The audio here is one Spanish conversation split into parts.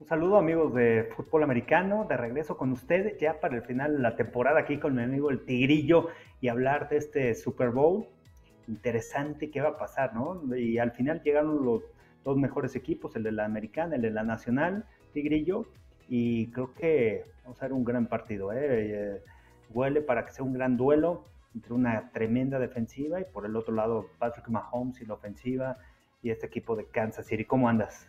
Un saludo amigos de fútbol americano, de regreso con ustedes ya para el final de la temporada aquí con mi amigo el Tigrillo y hablar de este Super Bowl. Interesante qué va a pasar, ¿no? Y al final llegaron los dos mejores equipos, el de la americana, el de la nacional, Tigrillo, y creo que vamos a ver un gran partido, ¿eh? eh huele para que sea un gran duelo entre una tremenda defensiva y por el otro lado Patrick Mahomes y la ofensiva y este equipo de Kansas City. ¿Cómo andas?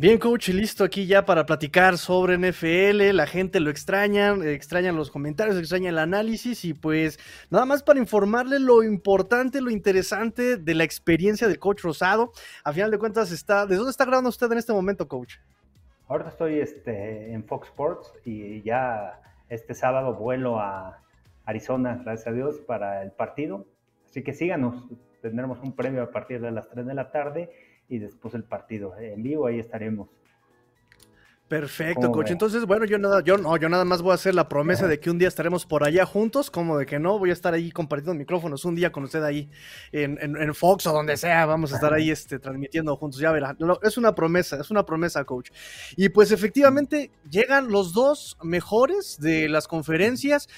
Bien, coach, listo aquí ya para platicar sobre NFL. La gente lo extraña, extrañan los comentarios, extraña el análisis y pues nada más para informarle lo importante, lo interesante de la experiencia del coach Rosado. A final de cuentas está, ¿de dónde está grabando usted en este momento, coach? Ahorita estoy este, en Fox Sports y ya este sábado vuelo a Arizona, gracias a Dios, para el partido. Así que síganos, tendremos un premio a partir de las 3 de la tarde y después el partido en vivo, ahí estaremos. Perfecto, coach. Entonces, bueno, yo nada, yo no, yo nada más voy a hacer la promesa de que un día estaremos por allá juntos, como de que no, voy a estar ahí compartiendo micrófonos un día con usted ahí en, en, Fox o donde sea, vamos a estar ahí este, transmitiendo juntos, ya verá. es una promesa, es una promesa, coach. Y pues efectivamente llegan los dos mejores de las conferencias.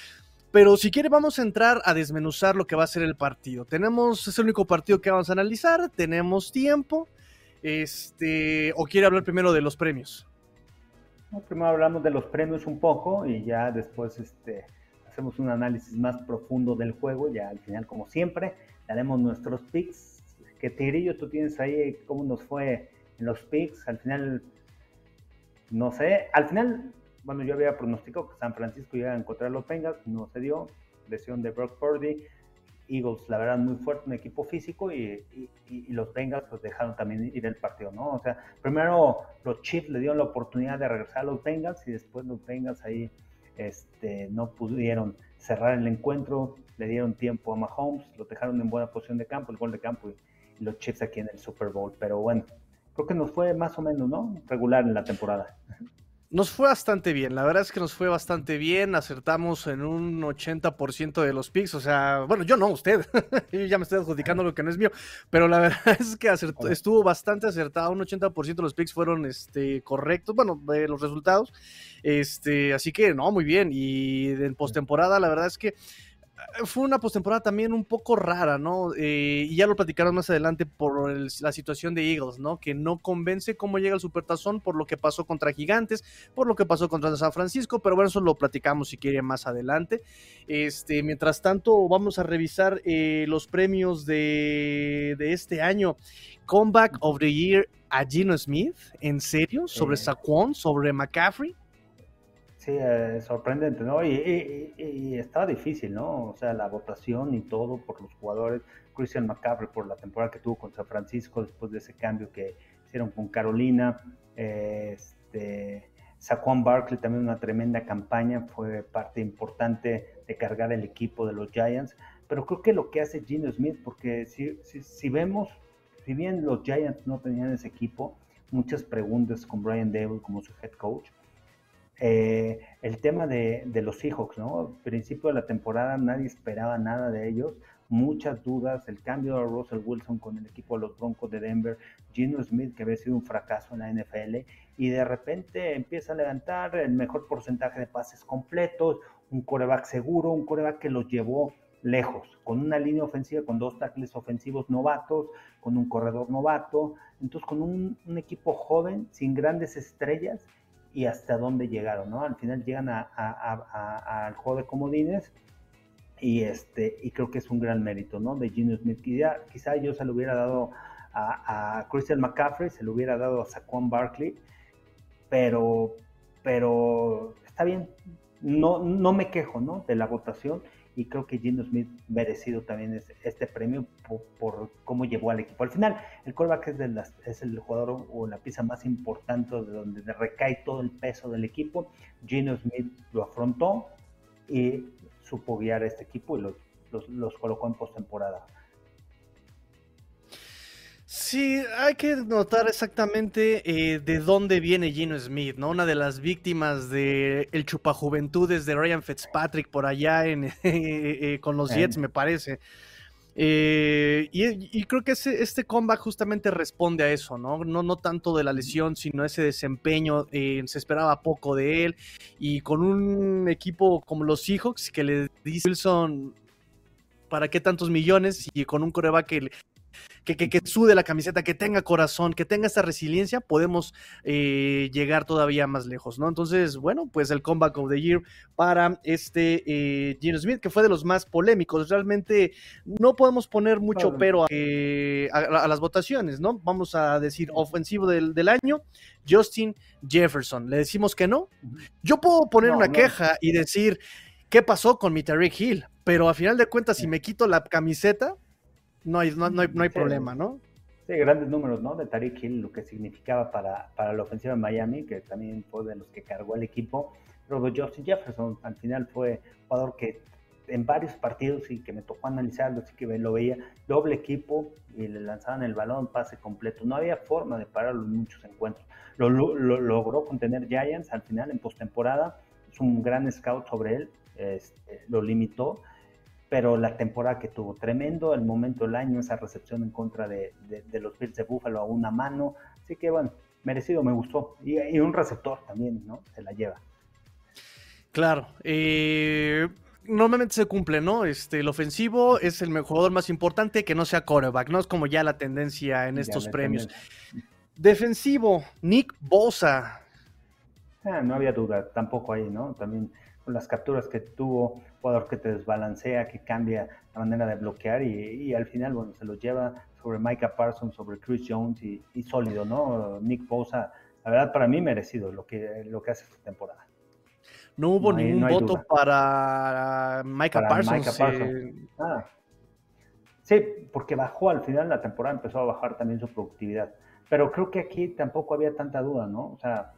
Pero si quiere, vamos a entrar a desmenuzar lo que va a ser el partido. Tenemos, es el único partido que vamos a analizar, tenemos tiempo. Este, o quiere hablar primero de los premios. primero hablamos de los premios un poco y ya después este, hacemos un análisis más profundo del juego. Ya al final, como siempre, daremos nuestros picks. ¿Qué Tigrillo tú tienes ahí? ¿Cómo nos fue en los picks? Al final, no sé. Al final, bueno, yo había pronosticado que San Francisco iba a encontrar los Bengals, no se dio, lesión de Brock Purdy, Eagles, la verdad, muy fuerte, un equipo físico, y, los Bengals pues dejaron también ir el partido, ¿no? O sea, primero los Chiefs le dieron la oportunidad de regresar a los Bengals y después los Bengals ahí este, no pudieron cerrar el encuentro, le dieron tiempo a Mahomes, lo dejaron en buena posición de campo, el gol de campo y, y los Chiefs aquí en el Super Bowl, pero bueno, creo que nos fue más o menos, ¿no? Regular en la temporada. Nos fue bastante bien, la verdad es que nos fue bastante bien, acertamos en un 80% de los picks, o sea, bueno, yo no, usted, yo ya me estoy adjudicando lo que no es mío, pero la verdad es que estuvo bastante acertado, un 80% de los picks fueron este, correctos, bueno, de los resultados, este, así que no, muy bien, y en postemporada la verdad es que fue una postemporada también un poco rara, ¿no? Eh, y ya lo platicaron más adelante por la situación de Eagles, ¿no? Que no convence cómo llega el Supertazón por lo que pasó contra Gigantes, por lo que pasó contra San Francisco, pero bueno, eso lo platicamos si quiere más adelante. Este, mientras tanto, vamos a revisar eh, los premios de, de, este año. Comeback of the Year a Gino Smith, ¿en serio? ¿Sobre Saquon? ¿Sobre McCaffrey? Sí, eh, sorprendente, ¿no? Y, estaba difícil, ¿no? O sea, la votación y todo por los jugadores. Christian McCaffrey por la temporada que tuvo con San Francisco después de ese cambio que hicieron con Carolina. este, Saquon Barkley también una tremenda campaña, fue parte importante de cargar el equipo de los Giants. Pero creo que lo que hace Gino Smith, porque si, si vemos, si bien los Giants no tenían ese equipo, muchas preguntas con Brian Dable como su head coach eh, el tema de, los Seahawks, ¿no? Al principio de la temporada nadie esperaba nada de ellos, muchas dudas, el cambio de Russell Wilson con el equipo de los Broncos de Denver, Gino Smith que había sido un fracaso en la NFL y de repente empieza a levantar el mejor porcentaje de pases completos, un coreback seguro, un coreback que los llevó lejos, con una línea ofensiva, con dos tackles ofensivos novatos, con un corredor novato, entonces con un equipo joven, sin grandes estrellas y hasta dónde llegaron, ¿no? Al final llegan al juego de comodines y, este, y creo que es un gran mérito, ¿no? De Gino Smith. Quizá, quizá yo se lo hubiera dado a, Christian McCaffrey, se lo hubiera dado a Saquon Barkley, pero, pero está bien, no, no me quejo, ¿no? De la votación y creo que Gino Smith merecido también este premio por, cómo llevó al equipo. Al final, el callback es, de es el jugador o la pieza más importante de donde recae todo el peso del equipo. Gino Smith lo afrontó y supo guiar a este equipo y los, los colocó en postemporada. Sí, hay que notar exactamente eh, de dónde viene Gino Smith, ¿no? Una de las víctimas de el chupajuventudes de Ryan Fitzpatrick por allá en, eh, eh, con los Jets, me parece. Eh, y, creo que este comeback justamente responde a eso, ¿no? No, no tanto de la lesión, sino ese desempeño. Se esperaba poco de él. Y con un equipo como los Seahawks, que le dice Wilson, ¿para qué tantos millones? Y con un coreback que que, que, sude la camiseta, que tenga corazón, que tenga esta resiliencia, podemos eh, llegar todavía más lejos, ¿no? Entonces, bueno, pues el comeback of the year para este eh, Gino Smith, que fue de los más polémicos. Realmente no podemos poner mucho pero a, las votaciones, ¿no? Vamos a decir ofensivo del, año, Justin Jefferson. ¿Le decimos que no? Yo puedo poner una queja y decir, ¿qué pasó con mi Tariq Hill? Pero a final de cuentas, si me quito la camiseta, no hay, no, no hay, problema, ¿no? Sí, grandes números, ¿no? De Tariq Hill, lo que significaba para, para la ofensiva de Miami, que también fue de los que cargó el equipo. Pero Justin Jefferson al final fue jugador que en varios partidos y que me tocó analizarlo, así que lo veía doble equipo y le lanzaban el balón, pase completo. No había forma de pararlo en muchos encuentros. Lo, logró contener Giants al final en postemporada. Es un gran scout sobre él, este, lo limitó pero la temporada que tuvo, tremendo, el momento del año, esa recepción en contra de, los Bills de Buffalo a una mano, así que bueno, merecido, me gustó, y, un receptor también, ¿no? Se la lleva. Claro, eh, normalmente se cumple, ¿no? Este, el ofensivo es el jugador más importante que no sea quarterback, ¿no? Es como ya la tendencia en estos premios. Defensivo, Nick Bosa. Ah, no había duda, tampoco ahí, ¿no? También las capturas que tuvo, jugador que te desbalancea, que cambia la manera de bloquear y, al final, bueno, se lo lleva sobre Micah Parsons, sobre Chris Jones y, sólido, ¿no? Nick Bosa, la verdad para mí merecido lo que, lo que hace esta temporada. No hubo ningún voto para Micah Parsons. Eh. Ah. Sí, porque bajó al final la temporada, empezó a bajar también su productividad. Pero creo que aquí tampoco había tanta duda, ¿no? O sea,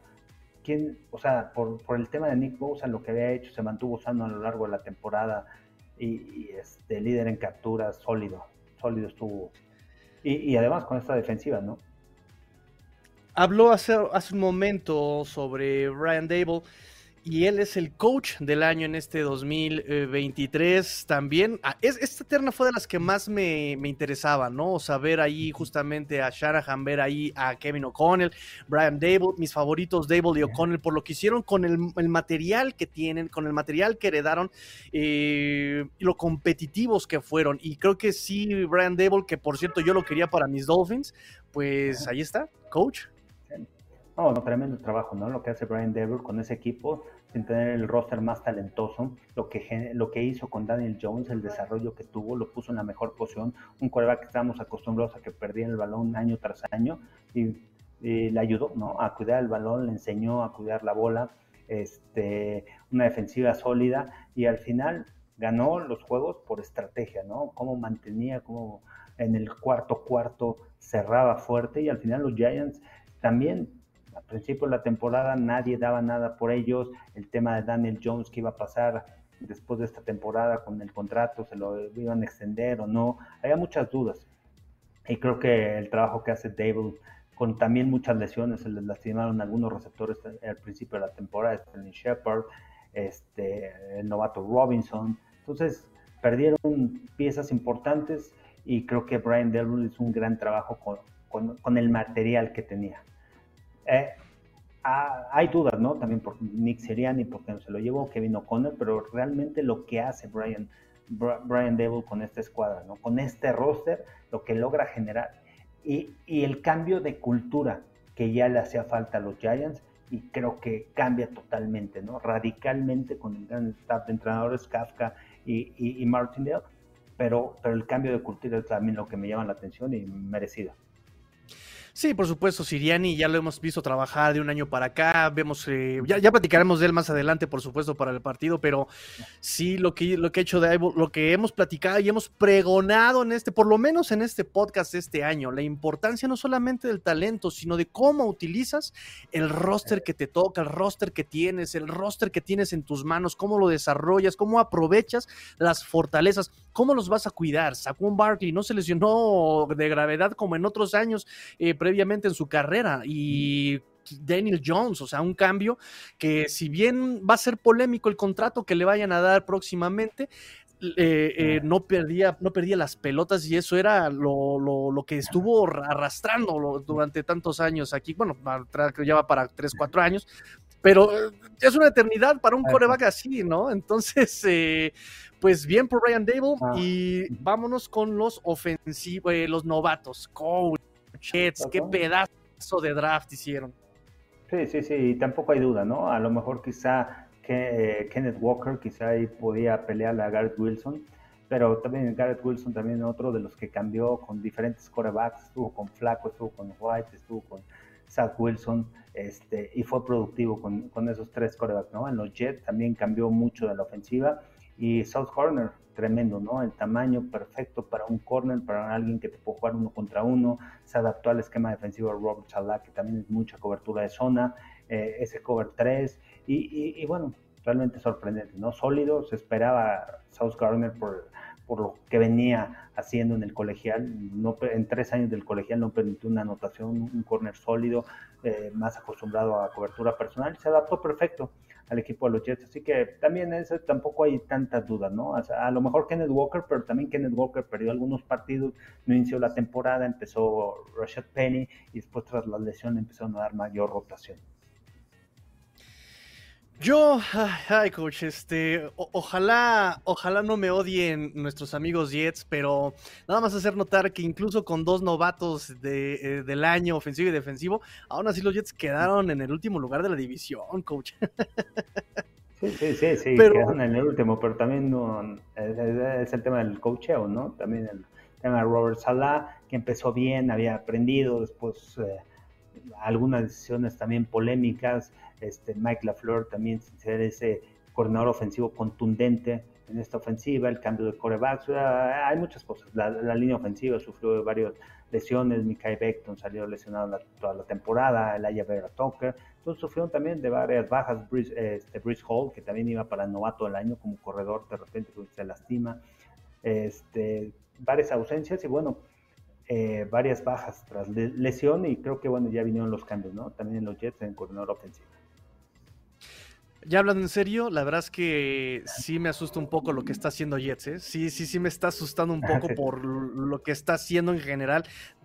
quién, o sea, por, el tema de Nick Bosa, lo que había hecho, se mantuvo usando a lo largo de la temporada y, este líder en capturas, sólido, sólido estuvo. Y, además con esta defensiva, ¿no? Habló hace, hace un momento sobre Ryan Dable y él es el coach del año en este 2023 también. Ah, esta terna fue de las que más me, me interesaba, ¿no? Saber ahí justamente a Shanahan, ver ahí a Kevin O'Connell, Brian Dable, mis favoritos Dable y O'Connell, por lo que hicieron con el, material que tienen, con el material que heredaron eh, y lo competitivos que fueron. Y creo que sí, Brian Dable, que por cierto yo lo quería para mis Dolphins, pues ahí está, coach. No, no, tremendo trabajo, ¿no? Lo que hace Brian Dable con ese equipo, sin tener el roster más talentoso, lo que, lo que hizo con Daniel Jones, el desarrollo que tuvo, lo puso en la mejor posición, un coreback que estábamos acostumbrados a que perdía el balón año tras año, y, le ayudó, ¿no? A cuidar el balón, le enseñó a cuidar la bola, este, una defensiva sólida, y al final ganó los juegos por estrategia, ¿no? Cómo mantenía, cómo en el cuarto cuarto cerraba fuerte, y al final los Giants también al principio de la temporada nadie daba nada por ellos, el tema de Daniel Jones que iba a pasar después de esta temporada con el contrato, se lo iban a extender o no, había muchas dudas. Y creo que el trabajo que hace David, con también muchas lesiones, se les lastimaron algunos receptores al principio de la temporada, Sterling Shepard, este, el novato Robinson, entonces perdieron piezas importantes y creo que Brian Delbert hizo un gran trabajo con, con el material que tenía. Eh, hay dudas, ¿no? También por Nick Seriani, porque no se lo llevó Kevin O'Connor, pero realmente lo que hace Brian, Brian Devil con esta escuadra, ¿no? Con este roster, lo que logra generar y, y el cambio de cultura que ya le hacía falta a los Giants y creo que cambia totalmente, ¿no? Radicalmente con el gran staff de entrenadores Kafka y, y, y Martindale, pero, pero el cambio de cultura es también lo que me llama la atención y merecido. Sí, por supuesto, Siriani ya lo hemos visto trabajar de un año para acá, vemos, eh, ya, ya, platicaremos de él más adelante, por supuesto, para el partido, pero sí, lo que, lo que ha hecho de lo que hemos platicado y hemos pregonado en este, por lo menos en este podcast este año, la importancia no solamente del talento, sino de cómo utilizas el roster que te toca, el roster que tienes, el roster que tienes en tus manos, cómo lo desarrollas, cómo aprovechas las fortalezas, cómo los vas a cuidar. Saquon Barkley no se lesionó de gravedad como en otros años. Eh, previamente en su carrera y Daniel Jones, o sea, un cambio que si bien va a ser polémico el contrato que le vayan a dar próximamente, eh, eh, no, perdía, no perdía las pelotas y eso era lo, lo, que estuvo arrastrando durante tantos años aquí. Bueno, ya va para 3, 4 años, pero eh, es una eternidad para un coreback así, ¿no? Entonces, pues bien por Ryan Dable ah. y vámonos con los ofensivos, los novatos. Coach, qué pedazo de draft hicieron. Sí, sí, sí, y tampoco hay duda, ¿no? A lo mejor quizá que eh, Kenneth Walker quizá ahí podía pelear a Garrett Wilson, pero también Garrett Wilson también otro de los que cambió con diferentes corebacks, estuvo con Flaco, estuvo con White, estuvo con Zach Wilson, este, y fue productivo con, con esos tres corebacks, ¿no? En los Jets también cambió mucho de la ofensiva, y South Corner, tremendo, ¿no? El tamaño perfecto para un corner, para alguien que te puede jugar uno contra uno. Se adaptó al esquema defensivo de Robert Salah, que también es mucha cobertura de zona, eh, ese cover 3. Y, bueno, realmente sorprendente, ¿no? Sólido, se esperaba South Gardner por, por lo que venía haciendo en el colegial. No, en tres años del colegial no permitió una anotación, un corner sólido, eh, más acostumbrado a cobertura personal. Se adaptó perfecto al equipo de los Jets. Así que también eso tampoco hay tantas dudas, ¿no? a lo mejor Kenneth Walker, pero también Kenneth Walker perdió algunos partidos, no inició la temporada, empezó Rashad Penny y después tras la lesión empezaron a dar mayor rotación. Yo, ay, coach, este, ojalá, ojalá no me odien nuestros amigos Jets, pero nada más hacer notar que incluso con dos novatos de, eh, del año, ofensivo y defensivo, aún así los Jets quedaron en el último lugar de la división, coach. Sí, sí, sí, sí quedaron en el último, pero también es, el tema del coacheo, ¿no? También el tema de Robert Salah, que empezó bien, había aprendido, después eh, algunas decisiones también polémicas este, Mike LaFleur también sin ser ese coordinador ofensivo contundente en esta ofensiva, el cambio de corebacks, hay muchas cosas. La, línea ofensiva sufrió varias lesiones, Mikai Beckton salió lesionado toda la temporada, el Vera Tucker, entonces sufrieron también de varias bajas, Bruce, este, Hall, que también iba para novato del año como corredor, de repente pues, se lastima, este, varias ausencias y bueno, eh, varias bajas tras lesión y creo que bueno, ya vinieron los cambios, ¿no? También en los Jets en coordinador ofensivo. Ya hablando en serio, la verdad es que sí me asusta un poco lo que está haciendo Jets, ¿eh? Sí, sí, sí me está asustando un poco por lo que está haciendo en general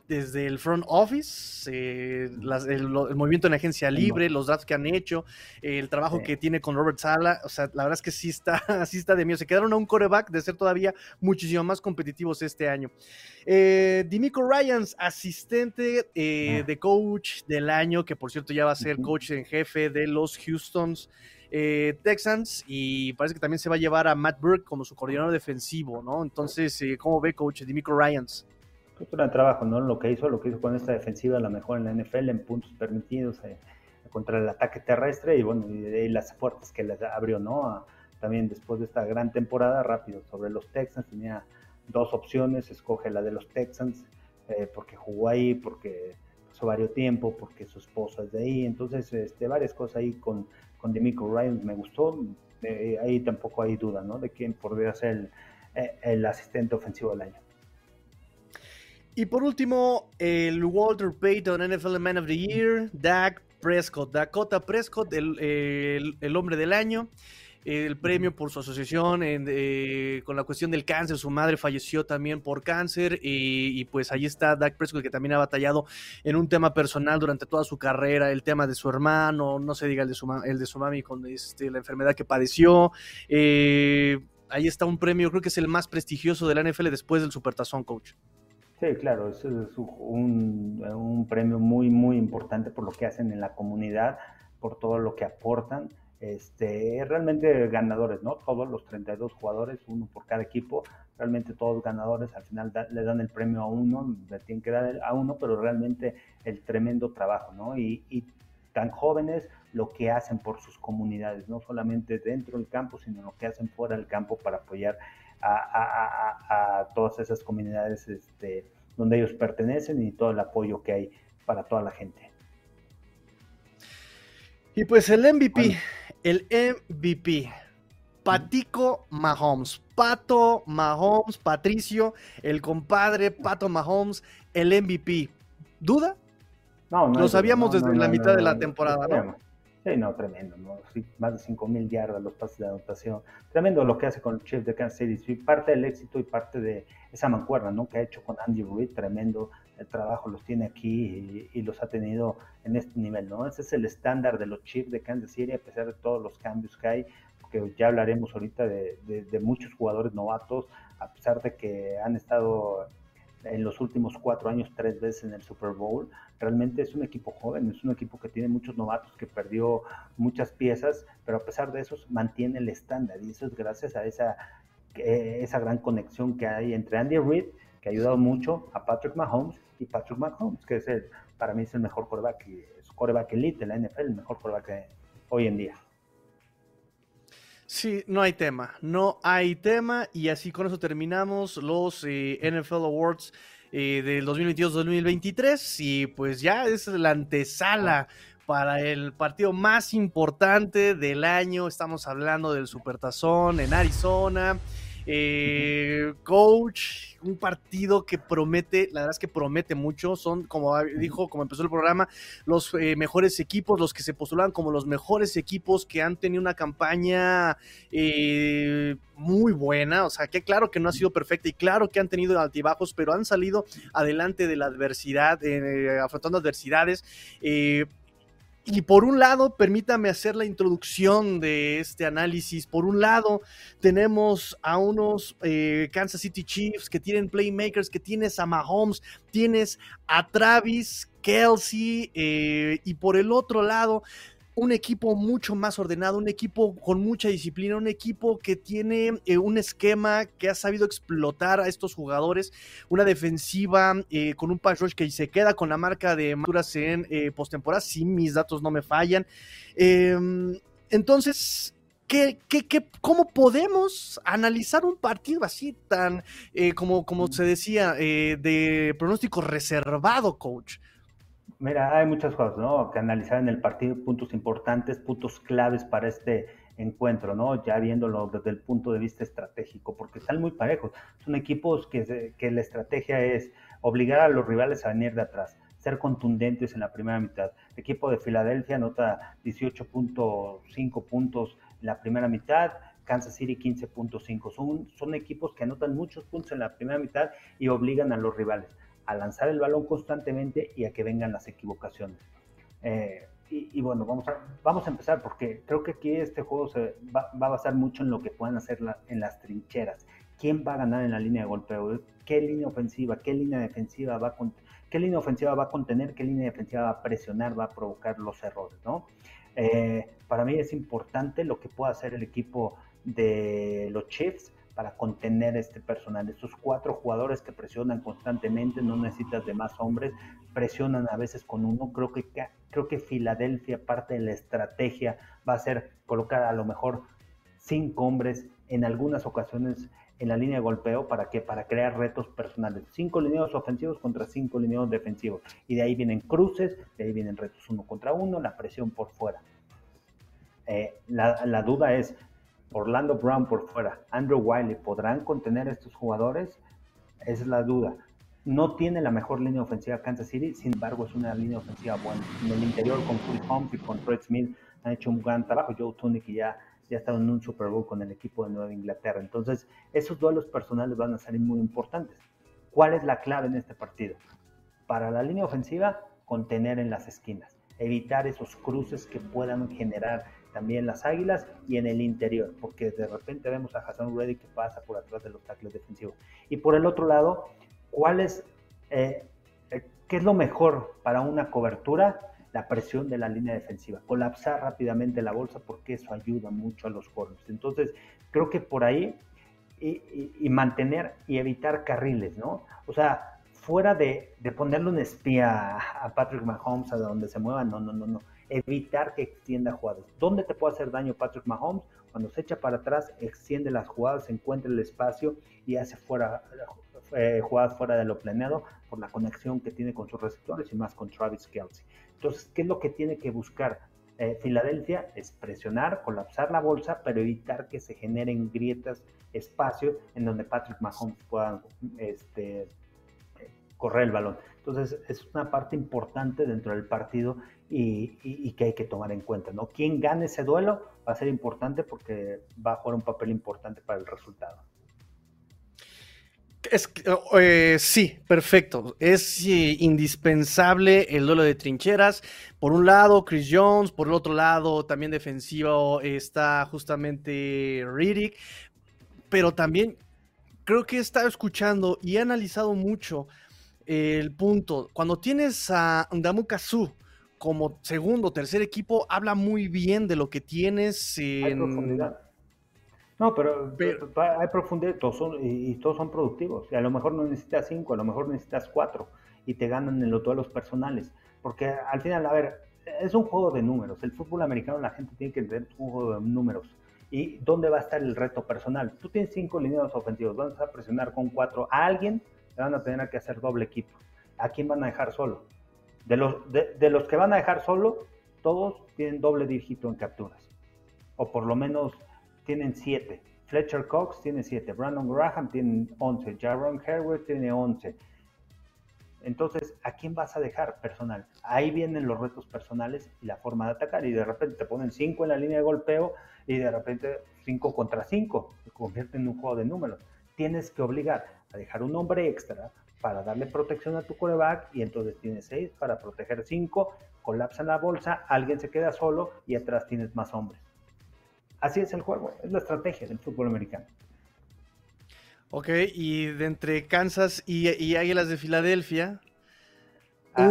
desde el front office, eh, el, movimiento en agencia libre, los drafts que han hecho, el trabajo que tiene con Robert Sala, o sea, la verdad es que sí está, sí está de miedo. Se quedaron a un coreback de ser todavía muchísimo más competitivos este año. Eh, Dimico Ryans, asistente eh, ah. de coach del año, que por cierto ya va a ser coach en jefe de los Houstons. Eh, Texans y parece que también se va a llevar a Matt Burke como su coordinador defensivo, ¿no? Entonces, eh, ¿cómo ve, coach Dimico Ryans? Pues un gran trabajo, ¿no? Lo que hizo, lo que hizo con esta defensiva, la mejor en la NFL, en puntos permitidos eh, contra el ataque terrestre y bueno, y, las puertas que les abrió, ¿no? también después de esta gran temporada, rápido sobre los Texans, tenía dos opciones, escoge la de los Texans, porque jugó ahí, porque pasó varios tiempo, porque su esposa es de ahí, entonces este, varias cosas ahí con con Demico Ryan me gustó. Eh, ahí tampoco hay duda, ¿no? De quién podría ser eh, el, asistente ofensivo del año. Y por último, el Walter Payton NFL Man of the Year, Dak Prescott, Dakota Prescott, el, el hombre del año el premio por su asociación eh, con la cuestión del cáncer. Su madre falleció también por cáncer y, pues ahí está Dak Prescott que también ha batallado en un tema personal durante toda su carrera, el tema de su hermano, no se diga el de su, el de su mami con este, la enfermedad que padeció. Eh, ahí está un premio, creo que es el más prestigioso de la NFL después del Supertazón, coach. Sí, claro, es un, un premio muy, muy importante por lo que hacen en la comunidad, por todo lo que aportan este, realmente ganadores, ¿no? Todos los 32 jugadores, uno por cada equipo, realmente todos ganadores, al final le dan el premio a uno, le tienen que dar a uno, pero realmente el tremendo trabajo, ¿no? Y, tan jóvenes lo que hacen por sus comunidades, no solamente dentro del campo, sino lo que hacen fuera del campo para apoyar a, todas esas comunidades este, donde ellos pertenecen y todo el apoyo que hay para toda la gente. Y pues el MVP el MVP. Patico Mahomes. Pato Mahomes, Patricio, el compadre Pato Mahomes, el MVP. ¿Duda? No, no. Lo sabíamos desde la mitad de la temporada, ¿no? Sí, no, tremendo, ¿no? más de 5.000 yardas los pases de anotación. Tremendo lo que hace con el Chief de Kansas City. Parte del éxito y parte de esa mancuerna, ¿no? Que ha hecho con Andy Reid, tremendo el trabajo los tiene aquí y, los ha tenido en este nivel, ¿no? Ese es el estándar de los Chiefs de Kansas City, a pesar de todos los cambios que hay, que ya hablaremos ahorita de, de muchos jugadores novatos, a pesar de que han estado en los últimos cuatro años tres veces en el Super Bowl. Realmente es un equipo joven, es un equipo que tiene muchos novatos, que perdió muchas piezas, pero a pesar de eso mantiene el estándar y eso es gracias a esa, esa gran conexión que hay entre Andy Reid, que ha ayudado mucho a Patrick Mahomes, y Patrick Mahomes, que es el, para mí es el mejor quarterback, es quarterback elite de la NFL, el mejor quarterback hoy en día. Sí, no hay tema, no hay tema y así con eso terminamos los eh, NFL Awards eh, del 2022-2023 y pues ya es la antesala para el partido más importante del año, estamos hablando del Supertazón en Arizona. Eh, coach, un partido que promete, la verdad es que promete mucho. Son, como dijo, como empezó el programa, los eh, mejores equipos, los que se postulan como los mejores equipos que han tenido una campaña eh, muy buena. O sea, que claro que no ha sido perfecta y claro que han tenido altibajos, pero han salido adelante de la adversidad, afrontando adversidades. Y por un lado, permítame hacer la introducción de este análisis. Por un lado, tenemos a unos eh, Kansas City Chiefs que tienen playmakers, que tienes a Mahomes, tienes a Travis, Kelsey, eh, y por el otro lado, un equipo mucho más ordenado, un equipo con mucha disciplina, un equipo que tiene eh, un esquema que ha sabido explotar a estos jugadores, una defensiva eh, con un pass rush que se queda con la marca de maduras en eh, postemporada, si mis datos no me fallan. Em, entonces, ¿Qué, qué, qué, cómo podemos analizar un partido así tan, como, como se decía, de pronóstico reservado, coach? Mira, hay muchas cosas, ¿no? Que analizar en el partido, puntos importantes, puntos claves para este encuentro, ¿no? Ya viéndolo desde el punto de vista estratégico, porque están muy parejos. Son equipos que, que la estrategia es obligar a los rivales a venir de atrás, ser contundentes en la primera mitad. El equipo de Filadelfia anota 18.5 puntos en la primera mitad, Kansas City 15.5. Son, son equipos que anotan muchos puntos en la primera mitad y obligan a los rivales a lanzar el balón constantemente y a que vengan las equivocaciones. Eh, y, bueno, vamos a, vamos a empezar porque creo que aquí este juego se va, a basar mucho en lo que puedan hacer en las trincheras. ¿Quién va a ganar en la línea de golpeo? ¿Qué línea ofensiva? ¿Qué línea defensiva va a ¿Qué línea ofensiva va a contener? ¿Qué línea defensiva va a presionar? ¿Va a provocar los errores? ¿no? Eh, para mí es importante lo que pueda hacer el equipo de los Chiefs para contener este personal. Estos cuatro jugadores que presionan constantemente, no necesitas de más hombres, presionan a veces con uno. Creo que, creo que Filadelfia, parte de la estrategia, va a ser colocar a lo mejor cinco hombres en algunas ocasiones en la línea de golpeo para que para crear retos personales. Cinco lineos ofensivos contra cinco lineos defensivos. Y de ahí vienen cruces, de ahí vienen retos uno contra uno, la presión por fuera. Eh, la, la, duda es, Orlando Brown por fuera, Andrew Wiley, ¿podrán contener a estos jugadores? Es la duda. No tiene la mejor línea ofensiva Kansas City, sin embargo es una línea ofensiva buena. En el interior con Chris Holmes y con Fred Smith han hecho un gran trabajo. Joe Tunick ya, ya ha estado en un Super Bowl con el equipo de Nueva Inglaterra. Entonces, esos duelos personales van a ser muy importantes. ¿Cuál es la clave en este partido? Para la línea ofensiva, contener en las esquinas, evitar esos cruces que puedan generar también las Águilas y en el interior, porque de repente vemos a Hassan Reddy que pasa por atrás de los tackles defensivos. Y por el otro lado, ¿cuál eh, eh, qué es lo mejor para una cobertura? La presión de la línea defensiva, colapsar rápidamente la bolsa porque eso ayuda mucho a los corners. Entonces, creo que por ahí y, mantener y evitar carriles, ¿no? O sea, fuera de ponerle un espía a Patrick Mahomes a donde se mueva, no, no, no, no evitar que extienda jugadas. ¿Dónde te puede hacer daño Patrick Mahomes? Cuando se echa para atrás, extiende las jugadas, encuentra el espacio y hace fuera, eh, jugadas fuera de lo planeado por la conexión que tiene con sus receptores y más con Travis Kelsey. Entonces, ¿qué es lo que tiene que buscar? Eh, Filadelfia es presionar, colapsar la bolsa, pero evitar que se generen grietas, espacios en donde Patrick Mahomes pueda este, correr el balón. Entonces, es una parte importante dentro del partido y, que hay que tomar en cuenta, ¿no? Quien gane ese duelo va a ser importante porque va a jugar un papel importante para el resultado. Es, eh, sí, perfecto. Es eh, indispensable el duelo de trincheras. Por un lado, Chris Jones, por el otro lado, también defensivo está justamente Riddick. Pero también creo que he estado escuchando y he analizado mucho el punto. Cuando tienes a Ndamu Kazu como segundo o tercer equipo, habla muy bien de lo que tienes en. No, pero, hay profundidad todos son, y, todos son productivos. Y a lo mejor no necesitas cinco, a lo mejor necesitas cuatro y te ganan en los duelos personales. Porque al final, a ver, es un juego de números. El fútbol americano la gente tiene que entender un juego de números. ¿Y dónde va a estar el reto personal? Tú tienes cinco líneas ofensivos, vas a presionar con cuatro. A alguien le van a tener que hacer doble equipo. ¿A quién van a dejar solo? De los, de, de los que van a dejar solo, todos tienen doble dígito en capturas. O por lo menos tienen 7. Fletcher Cox tiene 7. Brandon Graham tiene 11. Jaron Herbert tiene 11. Entonces, ¿a quién vas a dejar personal? Ahí vienen los retos personales y la forma de atacar. Y de repente te ponen 5 en la línea de golpeo y de repente 5 contra 5. Se convierte en un juego de números. Tienes que obligar a dejar un hombre extra para darle protección a tu coreback y entonces tienes 6 para proteger 5. Colapsa la bolsa, alguien se queda solo y atrás tienes más hombres. Así es el juego, es la estrategia del fútbol americano. Ok, y de entre Kansas y, Águilas de Filadelfia. Ah,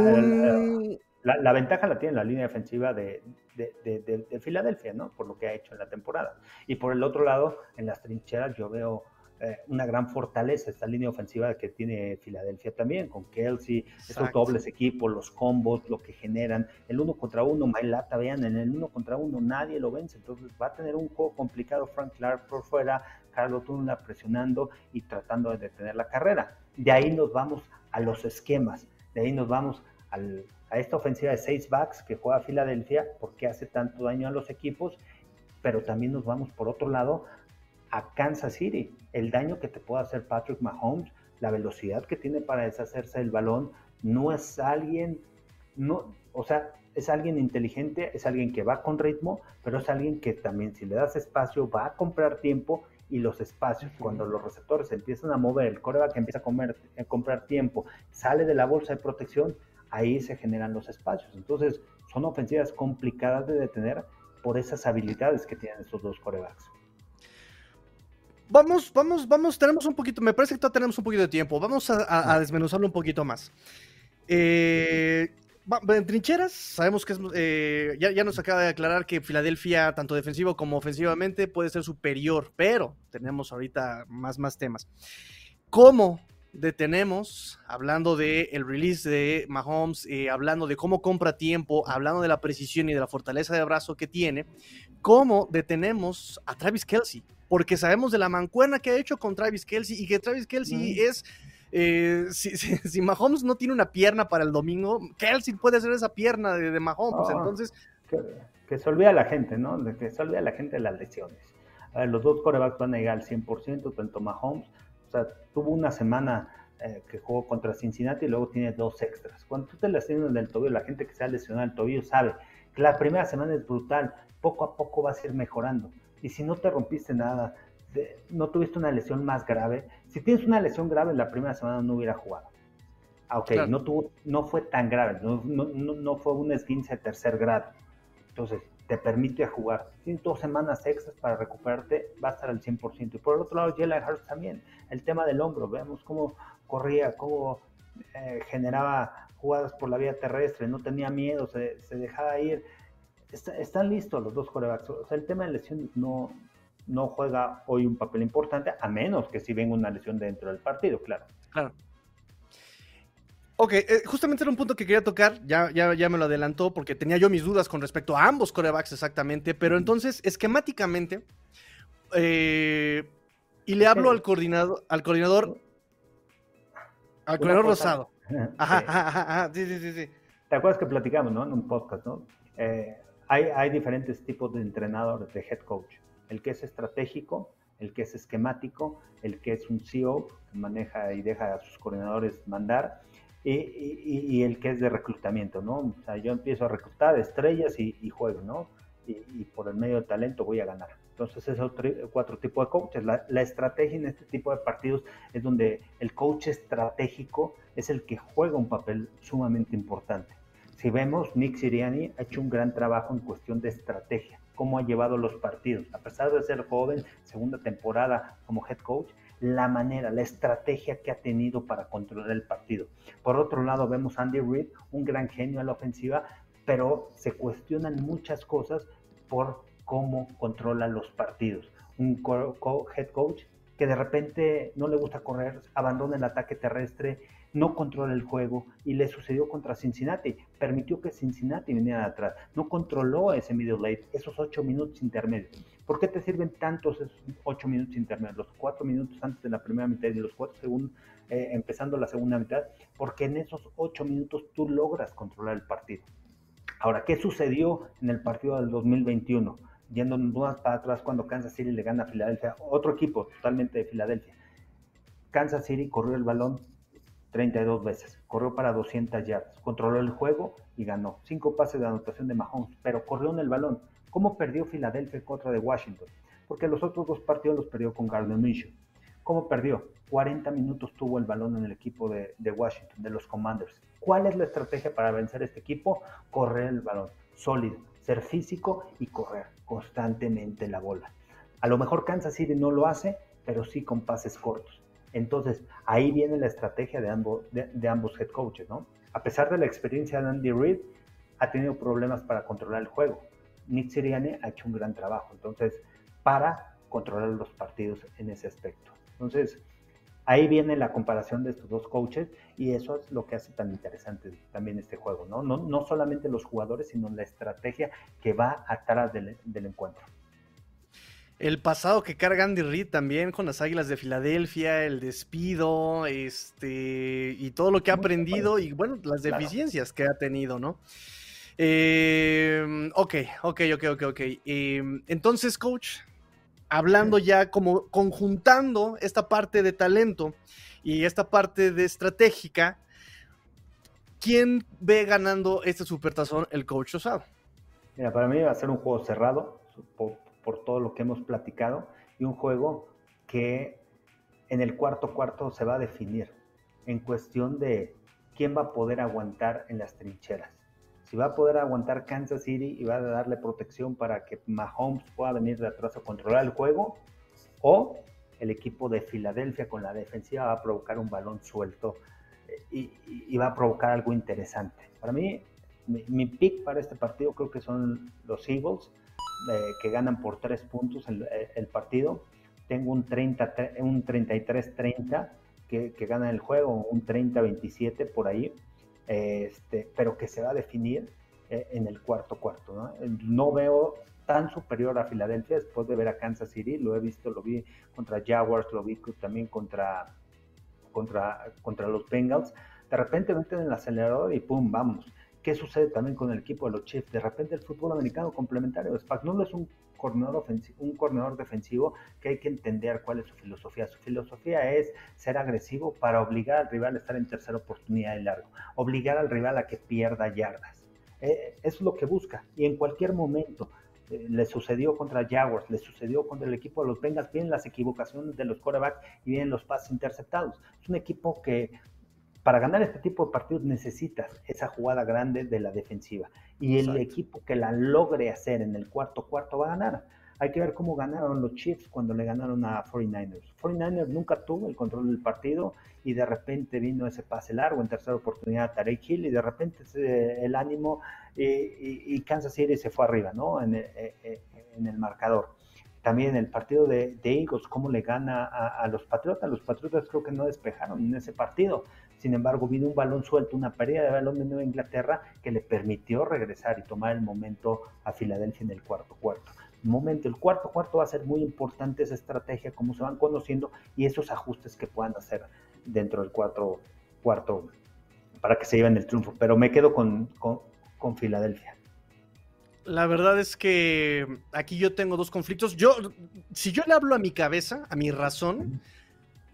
la, ventaja la tiene la línea defensiva de, de, Filadelfia, ¿no? Por lo que ha hecho en la temporada. Y por el otro lado, en las trincheras, yo veo eh, una gran fortaleza esta línea ofensiva que tiene Filadelfia también, con Kelsey, esos dobles equipos, los combos, lo que generan, el uno contra uno, Mailata, vean, en el uno contra uno nadie lo vence, entonces va a tener un juego complicado Frank Clark por fuera, Carlos Tuna presionando y tratando de detener la carrera. De ahí nos vamos a los esquemas, de ahí nos vamos a esta ofensiva de seis backs que juega Filadelfia, porque hace tanto daño a los equipos, pero también nos vamos por otro lado a Kansas City. El daño que te puede hacer Patrick Mahomes, la velocidad que tiene para deshacerse del balón, no es alguien, no, o sea, es alguien inteligente, es alguien que va con ritmo, pero es alguien que también si le das espacio va a comprar tiempo y los espacios, cuando los receptores empiezan a mover, el coreback empieza a, comer, a comprar tiempo, sale de la bolsa de protección, ahí se generan los espacios. Entonces, son ofensivas complicadas de detener por esas habilidades que tienen estos dos corebacks. Vamos, vamos, vamos, tenemos un poquito, me parece que todavía tenemos un poquito de tiempo. Vamos a, desmenuzarlo un poquito más. Eh, en trincheras, sabemos que es, eh, ya, ya, nos acaba de aclarar que Filadelfia, tanto defensivo como ofensivamente, puede ser superior, pero tenemos ahorita más, más temas. ¿Cómo detenemos, hablando del el release de Mahomes, eh, hablando de cómo compra tiempo, hablando de la precisión y de la fortaleza de brazo que tiene, cómo detenemos a Travis Kelsey? porque sabemos de la mancuerna que ha hecho con Travis Kelsey y que Travis Kelsey es. Eh, si, Mahomes no tiene una pierna para el domingo, Kelsey puede hacer esa pierna de, Mahomes. entonces. Que, se olvida la gente, ¿no? Que se olvida la gente de las lesiones. A ver, los dos corebacks van a llegar al 100%, tanto Mahomes. O sea, tuvo una semana eh, que jugó contra Cincinnati y luego tiene dos extras. Cuando tú te lesionas del tobillo, la gente que se ha lesionado el tobillo sabe que la primera semana es brutal. Poco a poco vas a ir mejorando y si no te rompiste nada, no tuviste una lesión más grave, si tienes una lesión grave la primera semana no hubiera jugado. Ah, ok, no, tuvo, no fue tan grave, no, no, no, fue un esguince de tercer grado. Entonces, te permite jugar. Tienes dos semanas extras para recuperarte, va a estar al 100%. Y por el otro lado, Jalen Hurts también, el tema del hombro, vemos cómo corría, cómo eh, generaba jugadas por la vía terrestre, no tenía miedo, se, se dejaba ir están listos los dos corebacks. O sea, el tema de lesiones no, no juega hoy un papel importante, a menos que si venga una lesión dentro del partido, claro. Claro. Ok, eh, justamente era un punto que quería tocar, ya, ya, ya me lo adelantó porque tenía yo mis dudas con respecto a ambos corebacks exactamente, pero entonces, esquemáticamente, eh, y le hablo al coordinador, al coordinador, al coordinador rosado. Ajá, ajá, ajá, sí, sí, sí. ¿Te acuerdas que platicamos, no? En un podcast, ¿no? Eh, hay, diferentes tipos de entrenadores, de head coach. El que es estratégico, el que es esquemático, el que es un CEO, que maneja y deja a sus coordinadores mandar, y, el que es de reclutamiento, ¿no? O sea, yo empiezo a reclutar estrellas y, juego, ¿no? Y, por el medio del talento voy a ganar. Entonces, esos cuatro tipos de coaches. La, la, estrategia en este tipo de partidos es donde el coach estratégico es el que juega un papel sumamente importante. Si vemos, Nick Siriani ha hecho un gran trabajo en cuestión de estrategia, cómo ha llevado los partidos. A pesar de ser joven, segunda temporada como head coach, la manera, la estrategia que ha tenido para controlar el partido. Por otro lado, vemos Andy Reid, un gran genio a la ofensiva, pero se cuestionan muchas cosas por cómo controla los partidos. Un head coach que de repente no le gusta correr, abandona el ataque terrestre, no controla el juego y le sucedió contra Cincinnati. Permitió que Cincinnati viniera de atrás. No controló ese middle late, esos ocho minutos intermedios. ¿Por qué te sirven tantos ocho minutos intermedios? Los cuatro minutos antes de la primera mitad y los cuatro segundos eh, empezando la segunda mitad. Porque en esos ocho minutos tú logras controlar el partido. Ahora, ¿qué sucedió en el partido del 2021? Yendo más para atrás cuando Kansas City le gana a Filadelfia, otro equipo totalmente de Filadelfia. Kansas City corrió el balón 32 veces, corrió para 200 yardas, controló el juego y ganó. Cinco pases de anotación de Mahomes, pero corrió en el balón. ¿Cómo perdió Filadelfia contra de Washington? Porque los otros dos partidos los perdió con Gardner Minshew. ¿Cómo perdió? 40 minutos tuvo el balón en el equipo de, de, Washington, de los Commanders. ¿Cuál es la estrategia para vencer este equipo? Correr el balón, sólido, ser físico y correr constantemente la bola. A lo mejor Kansas City no lo hace, pero sí con pases cortos. Entonces, ahí viene la estrategia de ambos, de, ambos head coaches, ¿no? A pesar de la experiencia de Andy Reid, ha tenido problemas para controlar el juego. Nick Sirianni ha hecho un gran trabajo, entonces, para controlar los partidos en ese aspecto. Entonces, ahí viene la comparación de estos dos coaches y eso es lo que hace tan interesante también este juego, ¿no? No, no solamente los jugadores, sino la estrategia que va atrás del encuentro el pasado que carga Andy Reid también con las Águilas de Filadelfia, el despido, este, y todo lo que ha aprendido y bueno, las deficiencias que ha tenido, ¿no? Eh, ok, ok, ok, ok, ok. Em, entonces, coach, hablando ya como conjuntando esta parte de talento y esta parte de estratégica, ¿quién ve ganando este supertazón el coach Osado? Mira, para mí va a ser un juego cerrado por todo lo que hemos platicado y un juego que en el cuarto cuarto se va a definir en cuestión de quién va a poder aguantar en las trincheras. Si va a poder aguantar Kansas City y va a darle protección para que Mahomes pueda venir de atrás a controlar el juego, o el equipo de Filadelfia con la defensiva va a provocar un balón suelto eh, y, va a provocar algo interesante. Para mí, mi, mi, pick para este partido creo que son los Eagles eh, que ganan por tres puntos el, partido. Tengo un, 30, un 33-30 que, que gana el juego, un 30-27 por ahí, este, pero que se va a definir eh, en el cuarto cuarto. ¿no? no veo tan superior a Filadelfia después de ver a Kansas City, lo he visto, lo vi contra Jaguars, lo vi también contra, contra, contra los Bengals. De repente meten el acelerador y pum, vamos. ¿Qué sucede también con el equipo de los Chiefs? De repente el fútbol americano complementario de no es un coordinador, ofensivo, un coordinador defensivo que hay que entender cuál es su filosofía. Su filosofía es ser agresivo para obligar al rival a estar en tercera oportunidad de largo, obligar al rival a que pierda yardas. Eh, es lo que busca. Y en cualquier momento, eh, le sucedió contra Jaguars, le sucedió contra el equipo de los Bengals, vienen las equivocaciones de los quarterbacks y vienen los pases interceptados. Es un equipo que para ganar este tipo de partidos necesitas esa jugada grande de la defensiva. Y el equipo que la logre hacer en el cuarto cuarto va a ganar. Hay que ver cómo ganaron los Chiefs cuando le ganaron a 49ers. 49ers nunca tuvo el control del partido y de repente vino ese pase largo en tercera oportunidad a Tarek Hill y de repente el ánimo y, Kansas City se fue arriba, ¿no? En eh, eh, el, marcador. También el partido de, Eagles, cómo le gana a, a, los Patriotas. Los Patriotas creo que no despejaron en ese partido. Sin embargo, vino un balón suelto, una pérdida de balón de Nueva Inglaterra que le permitió regresar y tomar el momento a Filadelfia en el cuarto cuarto. Momento, el cuarto cuarto va a ser muy importante esa estrategia, cómo se van conociendo y esos ajustes que puedan hacer dentro del cuarto cuarto para que se lleven el triunfo. Pero me quedo con, con, Filadelfia. La verdad es que aquí yo tengo dos conflictos. Yo, si yo le hablo a mi cabeza, a mi razón,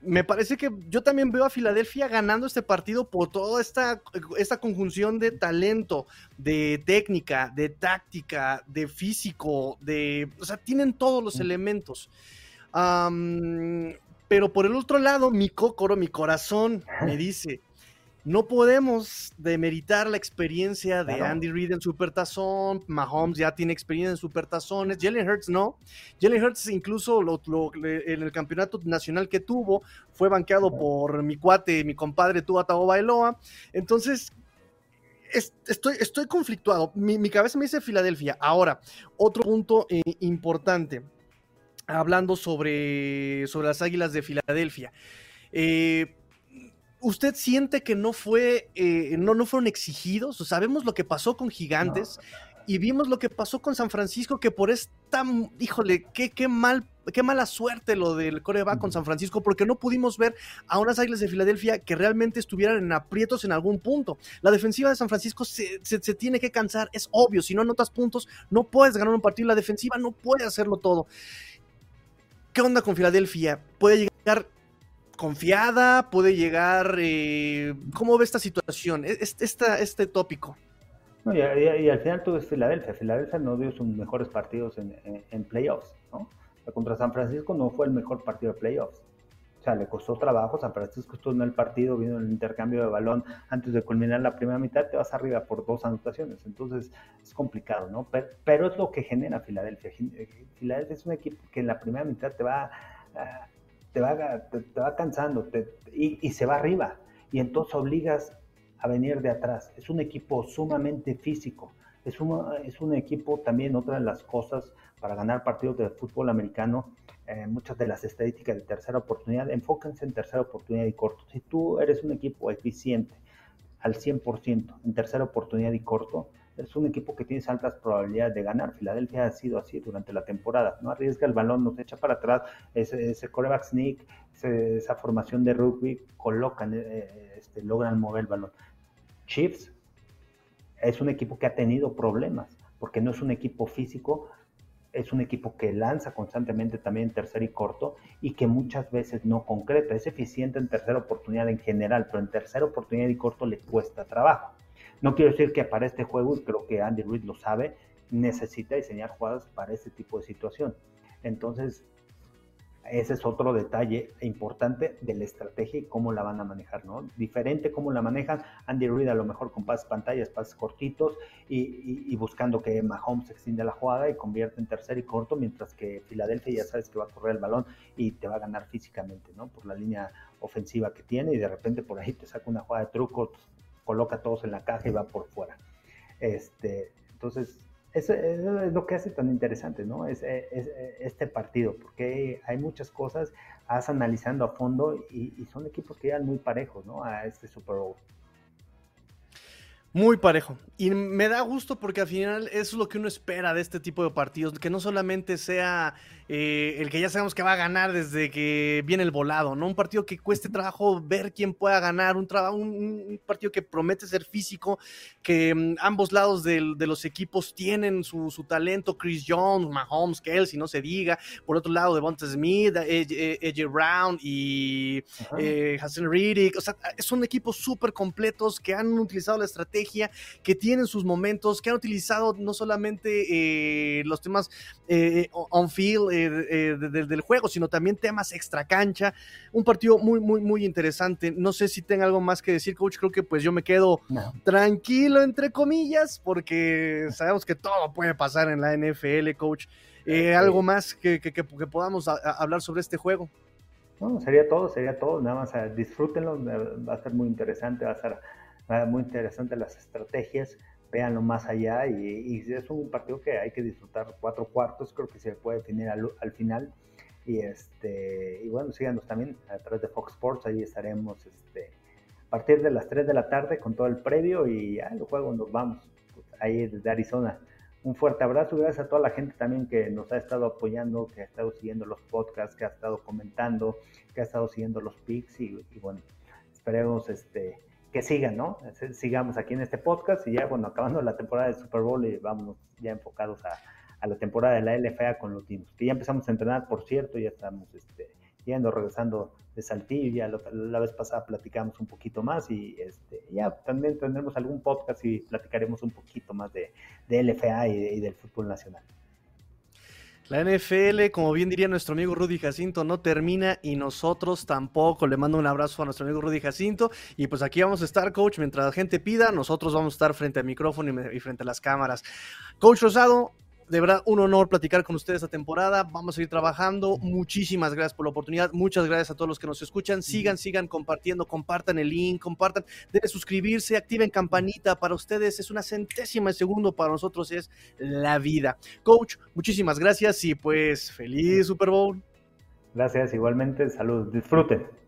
me parece que yo también veo a Filadelfia ganando este partido por toda esta, esta conjunción de talento, de técnica, de táctica, de físico, de, o sea, tienen todos los elementos. pero por el otro lado, mi cócoro, mi corazón me dice, no podemos demeritar la experiencia de Andy Reid en Supertazón. Mahomes ya tiene experiencia en Supertazones. Jalen Hurts no. Jalen Hurts incluso en el campeonato nacional que tuvo fue banqueado por mi cuate, mi compadre Tua Bailoa. Entonces, estoy, estoy conflictuado. Mi, cabeza me dice Filadelfia. Ahora, otro punto eh, importante. Hablando sobre, sobre las Águilas de Filadelfia. Eh, ¿Usted siente que no fue, eh, no, no fueron exigidos? sabemos lo que pasó con Gigantes y vimos lo que pasó con San Francisco, que por esta, híjole, qué, qué mal, qué mala suerte lo del coreback con San Francisco, porque no pudimos ver a unas Águilas de Filadelfia que realmente estuvieran en aprietos en algún punto. La defensiva de San Francisco se, se tiene que cansar, es obvio, si no anotas puntos, no puedes ganar un partido, la defensiva no puede hacerlo todo. ¿Qué onda con Filadelfia? ¿Puede llegar confiada? ¿Puede llegar? Eh, ¿Cómo ve esta situación, este, este tópico? y, al final todo es Filadelfia. Filadelfia no dio sus mejores partidos en, playoffs. ¿no? Contra San Francisco no fue el mejor partido de playoffs. O sea, le costó trabajo. San Francisco estuvo en el partido, vino el intercambio de balón antes de culminar la primera mitad, te vas arriba por dos anotaciones. Entonces es complicado, ¿no? Pero, es lo que genera Filadelfia. Filadelfia es un equipo que en la primera mitad te va a te va, te, va cansando y, se va arriba. Y entonces obligas a venir de atrás. Es un equipo sumamente físico. Es un, es un equipo también, otra de las cosas para ganar partidos de fútbol americano, eh, muchas de las estadísticas de tercera oportunidad, enfóquense en tercera oportunidad y corto. Si tú eres un equipo eficiente al 100% en tercera oportunidad y corto, es un equipo que tiene altas probabilidades de ganar. Filadelfia ha sido así durante la temporada. No arriesga el balón, nos echa para atrás, ese, ese coreback sneak, esa formación de rugby, colocan, eh, este, logran mover el balón. Chiefs es un equipo que ha tenido problemas, porque no es un equipo físico, es un equipo que lanza constantemente también en tercer y corto y que muchas veces no concreta. Es eficiente en tercera oportunidad en general, pero en tercera oportunidad y corto le cuesta trabajo. No quiero decir que para este juego, y creo que Andy Reid lo sabe, necesita diseñar jugadas para este tipo de situación. Entonces, ese es otro detalle importante de la estrategia y cómo la van a manejar, ¿no? Diferente cómo la manejan Andy Reid a lo mejor con pases pantallas, pases cortitos y, buscando que Mahomes extienda la jugada y convierta en tercer y corto, mientras que Filadelfia ya sabes que va a correr el balón y te va a ganar físicamente, ¿no? Por la línea ofensiva que tiene y de repente por ahí te saca una jugada de truco, coloca todos en la caja y va por fuera. Este, entonces, eso, es lo que hace tan interesante, ¿no? Es, este partido, porque hay muchas cosas, vas analizando a fondo y, son equipos que llegan muy parejos, ¿no? A este Super Bowl. Muy parejo. Y me da gusto porque al final es lo que uno espera de este tipo de partidos, que no solamente sea eh, el que ya sabemos que va a ganar desde que viene el volado, ¿no? Un partido que cueste trabajo ver quién pueda ganar, un, un, partido que promete ser físico, que mm, ambos lados de los equipos tienen su, talento, Chris Jones, Mahomes, Kelsey, no se diga, por otro lado, Devonta Smith, AJ Brown y eh, Hassan Riddick, o sea, son equipos súper completos que han utilizado la estrategia, que tienen sus momentos, que han utilizado no solamente eh, los temas on-field, eh, del juego, sino también temas extra cancha. Un partido muy, muy, muy interesante. No sé si tenga algo más que decir, coach. Creo que pues yo me quedo tranquilo, entre comillas, porque sabemos que todo puede pasar en la NFL, coach. Eh, ¿Algo más que, que, podamos hablar sobre este juego? No, sería todo, sería todo. Nada más uh, disfrútenlo, va a ser muy interesante, va a ser muy interesante las estrategias véanlo más allá y, es un partido que hay que disfrutar cuatro cuartos, creo que se puede definir al, final. Y, este, y bueno, síganos también a través de Fox Sports, ahí estaremos este, a partir de las 3 de la tarde con todo el previo y ya el juego nos vamos, ahí desde Arizona. Un fuerte abrazo, gracias a toda la gente también que nos ha estado apoyando, que ha estado siguiendo los podcasts, que ha estado comentando, que ha estado siguiendo los pics y, y bueno, esperemos este, que sigan, ¿no? Sigamos aquí en este podcast y ya, bueno, acabando la temporada del Super Bowl y vamos ya enfocados a, la temporada de la LFA con los Dinos, que ya empezamos a entrenar, por cierto, ya estamos este, yendo, regresando de Saltillo, la, vez pasada platicamos un poquito más y este, ya también tendremos algún podcast y platicaremos un poquito más de, de LFA y del fútbol nacional. La NFL, como bien diría nuestro amigo Rudy Jacinto, no termina y nosotros tampoco. Le mando un abrazo a nuestro amigo Rudy Jacinto. Y pues aquí vamos a estar, coach, mientras la gente pida, nosotros vamos a estar frente al micrófono y, frente a las cámaras. Coach Rosado, de verdad, un honor platicar con ustedes esta temporada. Vamos a ir trabajando. Muchísimas gracias por la oportunidad. Muchas gracias a todos los que nos escuchan. Sigan, sigan compartiendo, compartan el link, compartan, deben suscribirse, activen campanita. Para ustedes es una centésima de segundo, para nosotros es la vida. Coach, muchísimas gracias y pues feliz Super Bowl. Gracias, igualmente. Salud, disfruten.